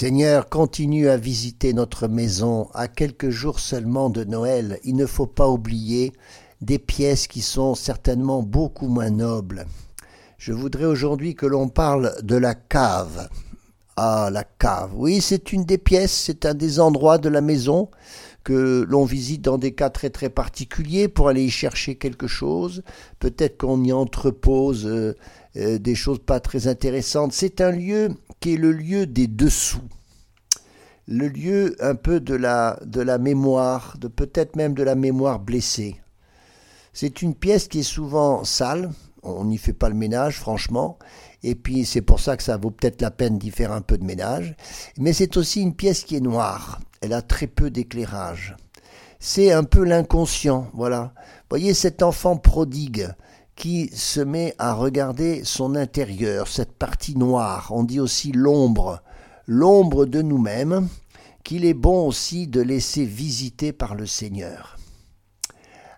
Seigneur, continue à visiter notre maison à quelques jours seulement de Noël. Il ne faut pas oublier des pièces qui sont certainement beaucoup moins nobles. Je voudrais aujourd'hui que l'on parle de la cave. Ah, la cave. Oui, c'est une des pièces, c'est un des endroits de la maison que l'on visite dans des cas très très particuliers pour aller y chercher quelque chose. Peut-être qu'on y entrepose euh, euh, des choses pas très intéressantes. C'est un lieu qui est le lieu des dessous, le lieu un peu de la, de la mémoire, de peut-être même de la mémoire blessée. C'est une pièce qui est souvent sale, on n'y fait pas le ménage franchement, et puis c'est pour ça que ça vaut peut-être la peine d'y faire un peu de ménage, mais c'est aussi une pièce qui est noire, elle a très peu d'éclairage. C'est un peu l'inconscient, voilà. Voyez cet enfant prodigue, qui se met à regarder son intérieur, cette partie noire, on dit aussi l'ombre, l'ombre de nous-mêmes, qu'il est bon aussi de laisser visiter par le Seigneur.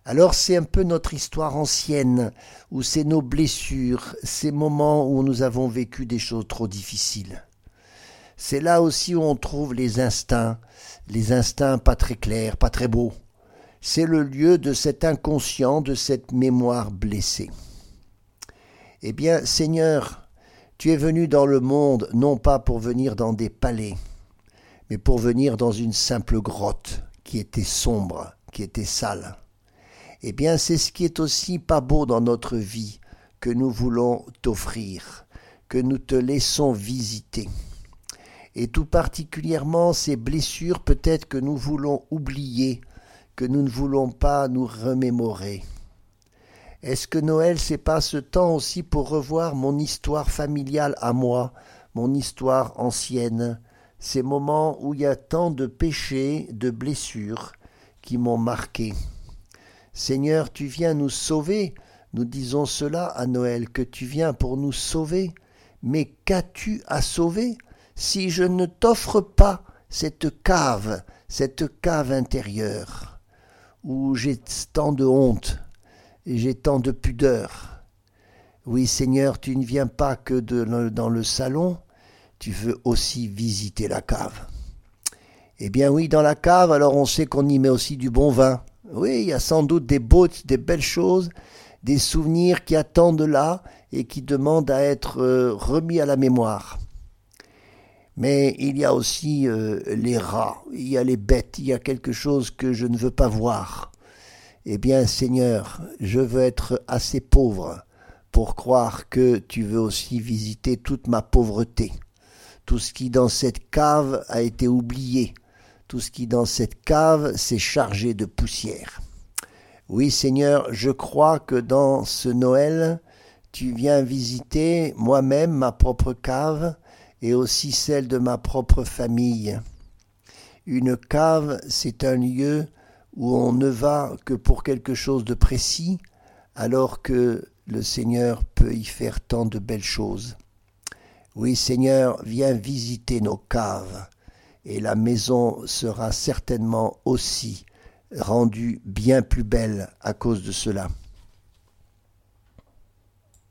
Alors c'est un peu notre histoire ancienne, où c'est nos blessures, ces moments où nous avons vécu des choses trop difficiles. C'est là aussi où on trouve les instincts, les instincts pas très clairs, pas très beaux, c'est le lieu de cet inconscient, de cette mémoire blessée. Eh bien, Seigneur, tu es venu dans le monde non pas pour venir dans des palais, mais pour venir dans une simple grotte qui était sombre, qui était sale. Eh bien, c'est ce qui est aussi pas beau dans notre vie que nous voulons t'offrir, que nous te laissons visiter. Et tout particulièrement ces blessures peut-être que nous voulons oublier, que nous ne voulons pas nous remémorer. Est-ce que Noël, c'est pas ce temps aussi pour revoir mon histoire familiale à moi, mon histoire ancienne, ces moments où il y a tant de péchés, de blessures qui m'ont marqué? Seigneur, tu viens nous sauver, nous disons cela à Noël, que tu viens pour nous sauver. Mais qu'as-tu à sauver si je ne t'offre pas cette cave, cette cave intérieure? Où j'ai tant de honte j'ai tant de pudeur. Oui, Seigneur, tu ne viens pas que dans le salon, tu veux aussi visiter la cave. Eh bien oui, dans la cave, alors on sait qu'on y met aussi du bon vin. Oui, il y a sans doute des beaux, des belles choses, des souvenirs qui attendent là et qui demandent à être euh, remis à la mémoire. Mais il y a aussi euh, les rats, il y a les bêtes, il y a quelque chose que je ne veux pas voir. Eh bien, Seigneur, je veux être assez pauvre pour croire que tu veux aussi visiter toute ma pauvreté, tout ce qui dans cette cave a été oublié, tout ce qui dans cette cave s'est chargé de poussière. Oui, Seigneur, je crois que dans ce Noël, tu viens visiter moi-même ma propre cave, et aussi celle de ma propre famille. Une cave, c'est un lieu où on ne va que pour quelque chose de précis, alors que le Seigneur peut y faire tant de belles choses. Oui, Seigneur, viens visiter nos caves, et la maison sera certainement aussi rendue bien plus belle à cause de cela.